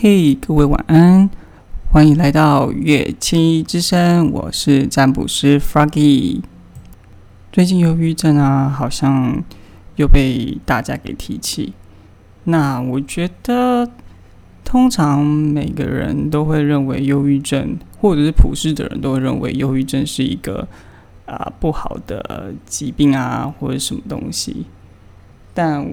嘿，各位晚安，欢迎来到乐器之声，我是占卜师 Froggy。最近忧郁症啊，好像又被大家给提起。那我觉得，通常每个人都会认为忧郁症，或者是普世的人都会认为忧郁症是一个啊不好的疾病啊，或者什么东西。但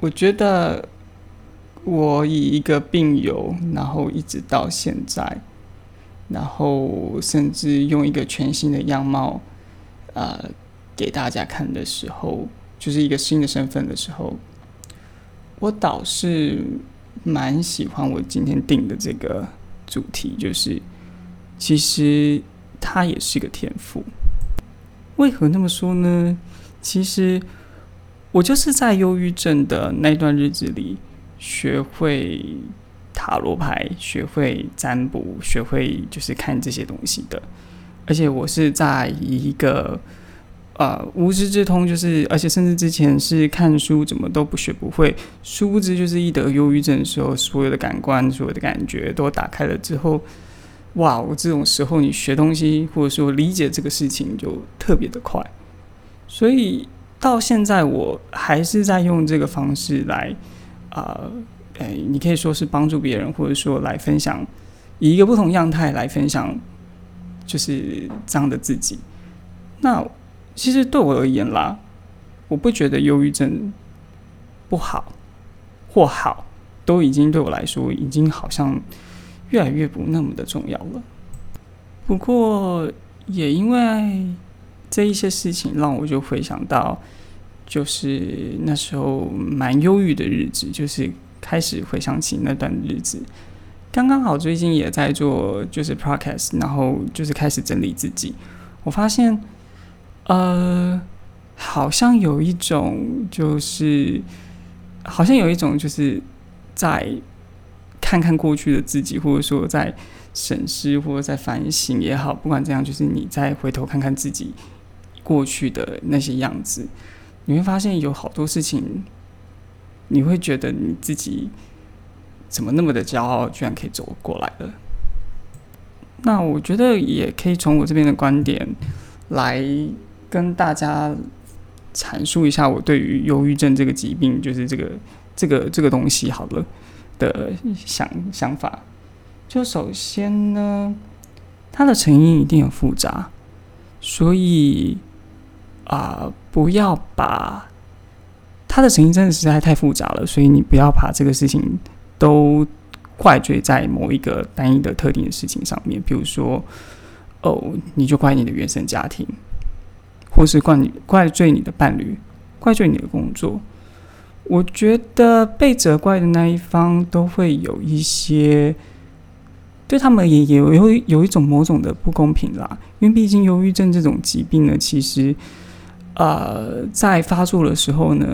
我觉得。我以一个病友，然后一直到现在，然后甚至用一个全新的样貌，呃，给大家看的时候，就是一个新的身份的时候，我倒是蛮喜欢我今天定的这个主题，就是其实它也是个天赋。为何那么说呢？其实我就是在忧郁症的那段日子里。学会塔罗牌，学会占卜，学会就是看这些东西的。而且我是在一个呃无师自通，就是而且甚至之前是看书怎么都不学不会，殊不知就是一得忧郁症的时候，所有的感官、所有的感觉都打开了之后，哇！我这种时候你学东西或者说理解这个事情就特别的快，所以到现在我还是在用这个方式来。啊，诶，你可以说是帮助别人，或者说来分享，以一个不同样态来分享，就是这样的自己。那其实对我而言啦，我不觉得忧郁症不好或好，都已经对我来说，已经好像越来越不那么的重要了。不过也因为这一些事情，让我就回想到。就是那时候蛮忧郁的日子，就是开始回想起那段日子。刚刚好最近也在做就是 podcast，然后就是开始整理自己。我发现，呃，好像有一种就是，好像有一种就是在看看过去的自己，或者说在审视或者在反省也好，不管怎样，就是你再回头看看自己过去的那些样子。你会发现有好多事情，你会觉得你自己怎么那么的骄傲，居然可以走过来了。那我觉得也可以从我这边的观点来跟大家阐述一下我对于忧郁症这个疾病，就是这个这个这个东西好了的想想法。就首先呢，它的成因一定很复杂，所以。啊，不要把他的成因真的实在太复杂了，所以你不要把这个事情都怪罪在某一个单一的特定的事情上面。比如说，哦，你就怪你的原生家庭，或是怪你怪罪你的伴侣，怪罪你的工作。我觉得被责怪的那一方都会有一些，对他们也也有有有一种某种的不公平啦。因为毕竟忧郁症这种疾病呢，其实。呃，在发作的时候呢，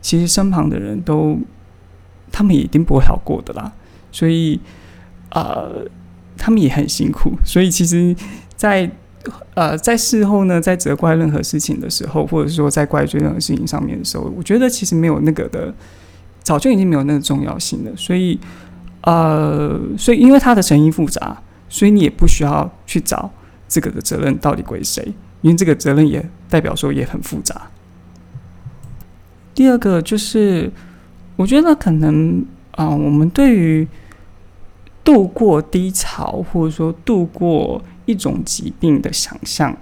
其实身旁的人都，他们已经不会好过的啦，所以，呃，他们也很辛苦，所以其实，在呃在事后呢，在责怪任何事情的时候，或者说在怪罪任何事情上面的时候，我觉得其实没有那个的，早就已经没有那个重要性了。所以，呃，所以因为它的成因复杂，所以你也不需要去找这个的责任到底归谁。因为这个责任也代表说也很复杂。第二个就是，我觉得可能啊，我们对于度过低潮或者说度过一种疾病的想象，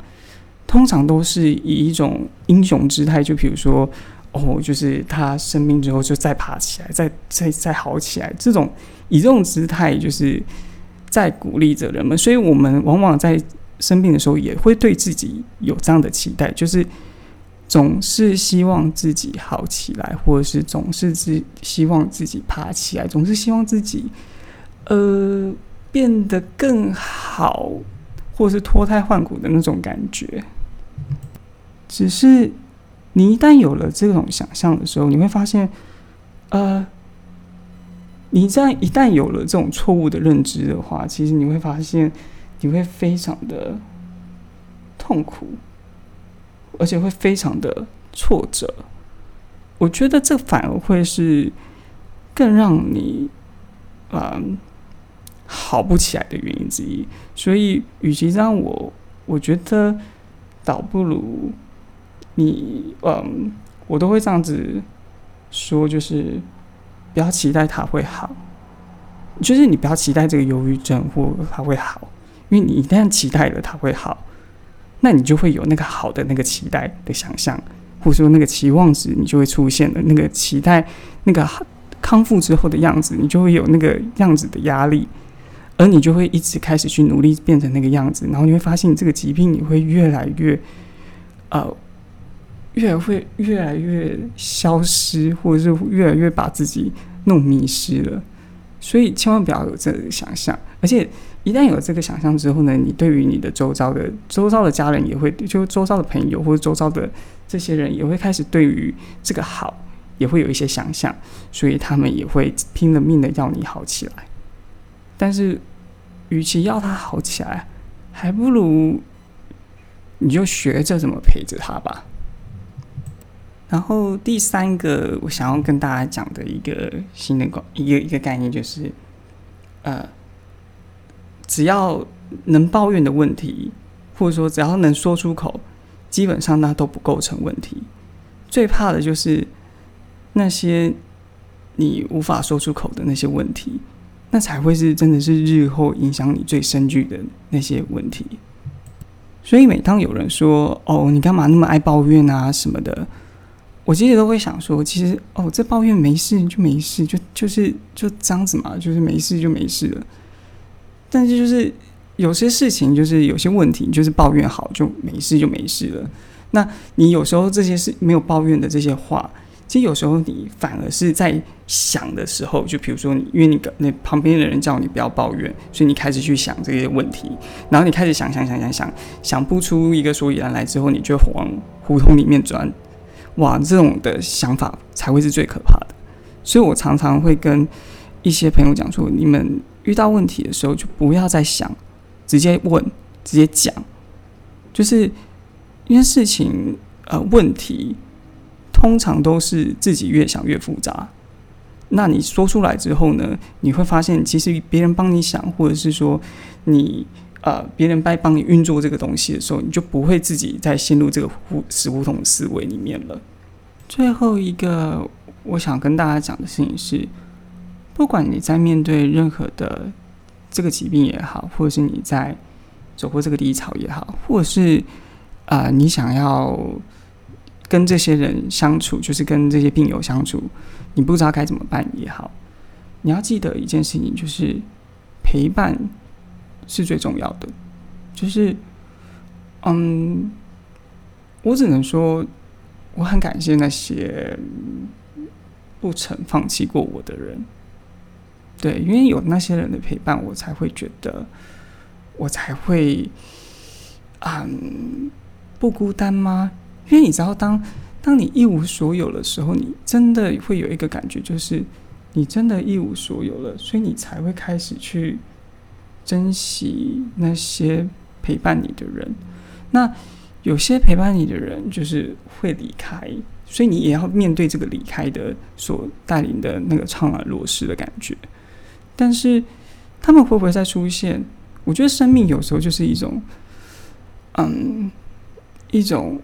通常都是以一种英雄姿态，就比如说，哦，就是他生病之后就再爬起来，再再再好起来，这种以这种姿态就是在鼓励着人们，所以我们往往在。生病的时候也会对自己有这样的期待，就是总是希望自己好起来，或者是总是自希望自己爬起来，总是希望自己呃变得更好，或是脱胎换骨的那种感觉。只是你一旦有了这种想象的时候，你会发现，呃，你在一旦有了这种错误的认知的话，其实你会发现。你会非常的痛苦，而且会非常的挫折。我觉得这反而会是更让你嗯好不起来的原因之一。所以，与其让，我我觉得倒不如你嗯，我都会这样子说，就是不要期待他会好，就是你不要期待这个忧郁症或他会好，因为你一旦期待了它会好，那你就会有那个好的那个期待的想象。或者说那个期望值，你就会出现了；那个期待，那个康复之后的样子，你就会有那个样子的压力，而你就会一直开始去努力变成那个样子。然后你会发现，这个疾病你会越来越，呃，越会越来越消失，或者是越来越把自己弄迷失了。所以千万不要有这个想象，而且。一旦有这个想象之后呢，你对于你的周遭的周遭的家人也会，就周遭的朋友或者周遭的这些人也会开始对于这个好也会有一些想象，所以他们也会拼了命的要你好起来。但是，与其要他好起来，还不如你就学着怎么陪着他吧。然后第三个我想要跟大家讲的一个新的概一个一个概念就是，呃。只要能抱怨的问题，或者说只要能说出口，基本上那都不构成问题。最怕的就是那些你无法说出口的那些问题，那才会是真的是日后影响你最深具的那些问题。所以每当有人说“哦，你干嘛那么爱抱怨啊”什么的，我其实都会想说，其实哦，这抱怨没事就没事，就就是就这样子嘛，就是没事就没事了。但是就是有些事情，就是有些问题，就是抱怨好就没事就没事了。那你有时候这些事没有抱怨的这些话，其实有时候你反而是在想的时候，就比如说你，因为你那旁边的人叫你不要抱怨，所以你开始去想这些问题，然后你开始想想想想想，想不出一个所以然来之后，你就往胡同里面钻。哇，这种的想法才会是最可怕的。所以我常常会跟一些朋友讲说，你们。遇到问题的时候，就不要再想，直接问，直接讲。就是因为事情，呃，问题通常都是自己越想越复杂。那你说出来之后呢，你会发现，其实别人帮你想，或者是说你呃，别人在帮你运作这个东西的时候，你就不会自己再陷入这个胡死胡同思维里面了。最后一个，我想跟大家讲的事情是。不管你在面对任何的这个疾病也好，或者是你在走过这个低潮也好，或者是啊，你想要跟这些人相处，就是跟这些病友相处，你不知道该怎么办也好，你要记得一件事情，就是陪伴是最重要的。就是，嗯，我只能说，我很感谢那些不曾放弃过我的人。对，因为有那些人的陪伴，我才会觉得，我才会，嗯，不孤单吗？因为你知道，当当你一无所有的时候，你真的会有一个感觉，就是你真的一无所有了，所以你才会开始去珍惜那些陪伴你的人。那有些陪伴你的人就是会离开，所以你也要面对这个离开的所带领的那个怅然若失的感觉。但是，他们会不会再出现？我觉得生命有时候就是一种，嗯，一种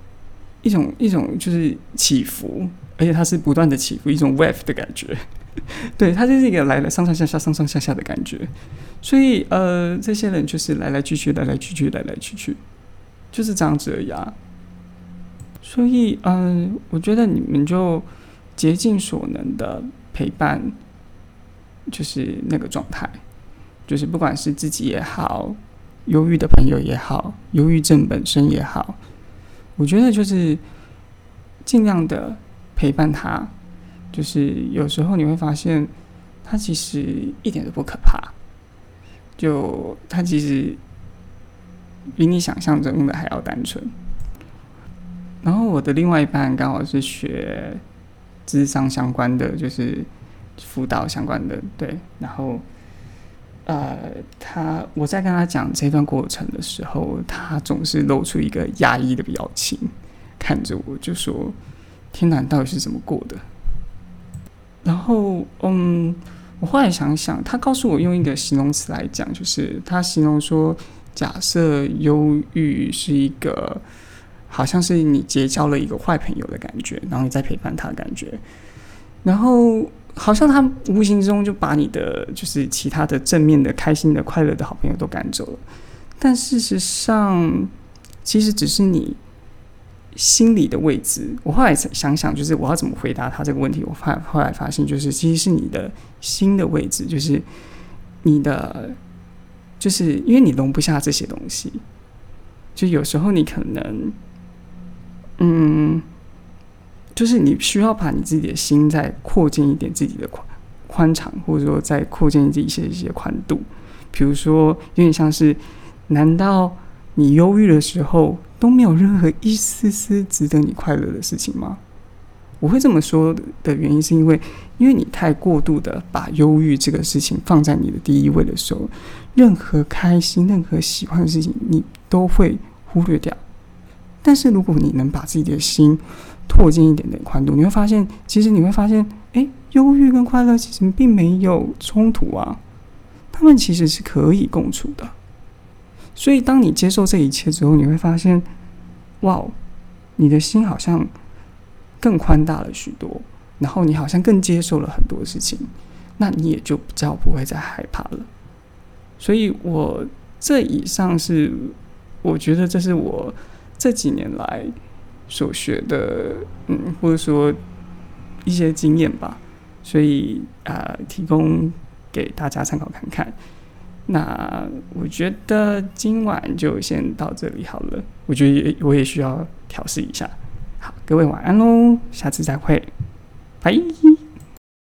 一种一种就是起伏，而且它是不断的起伏，一种 wave 的感觉。对，它就是一个来了上上下下、上上下下的感觉。所以，呃，这些人就是来来去去、来来去去、来来去去，就是这样子而已啊。所以，嗯，我觉得你们就竭尽所能的陪伴。就是那个状态，就是不管是自己也好，忧郁的朋友也好，忧郁症本身也好，我觉得就是尽量的陪伴他。就是有时候你会发现，他其实一点都不可怕，就他其实比你想象中的还要单纯。然后我的另外一半刚好是学智商相关的，就是。辅导相关的对，然后，呃，他我在跟他讲这段过程的时候，他总是露出一个压抑的表情，看着我就说：“天哪，到底是怎么过的？”然后，嗯，我后来想想，他告诉我用一个形容词来讲，就是他形容说，假设忧郁是一个，好像是你结交了一个坏朋友的感觉，然后你在陪伴他的感觉，然后好像他无形中就把你的就是其他的正面的、开心的、快乐的好朋友都赶走了，但事实上，其实只是你。心理的位置，我后来想想，就是我要怎么回答他这个问题。我发后来发现，就是其实是你的心的位置，就是你的，就是因为你容不下这些东西，就有时候你可能，嗯，就是你需要把你自己的心再扩建一点自己的宽宽敞，或者说再扩建一些一些宽度。比如说，有点像是，难道你忧郁的时候？都没有任何一丝丝值得你快乐的事情吗？我会这么说的原因，是因为因为你太过度的把忧郁这个事情放在你的第一位的时候，任何开心、任何喜欢的事情，你都会忽略掉。但是如果你能把自己的心拓进一点点宽度，你会发现，其实你会发现，哎，忧郁跟快乐其实并没有冲突啊，他们其实是可以共处的。所以，当你接受这一切之后，你会发现，哇，你的心好像更宽大了许多，然后你好像更接受了很多事情，那你也就比较不会再害怕了。所以，我这以上是我觉得这是我这几年来所学的，嗯，或者说一些经验吧。所以啊，提供给大家参考看看。那我觉得今晚就先到这里好了。我觉得我也需要调试一下。好，各位晚安喽，下次再会，拜。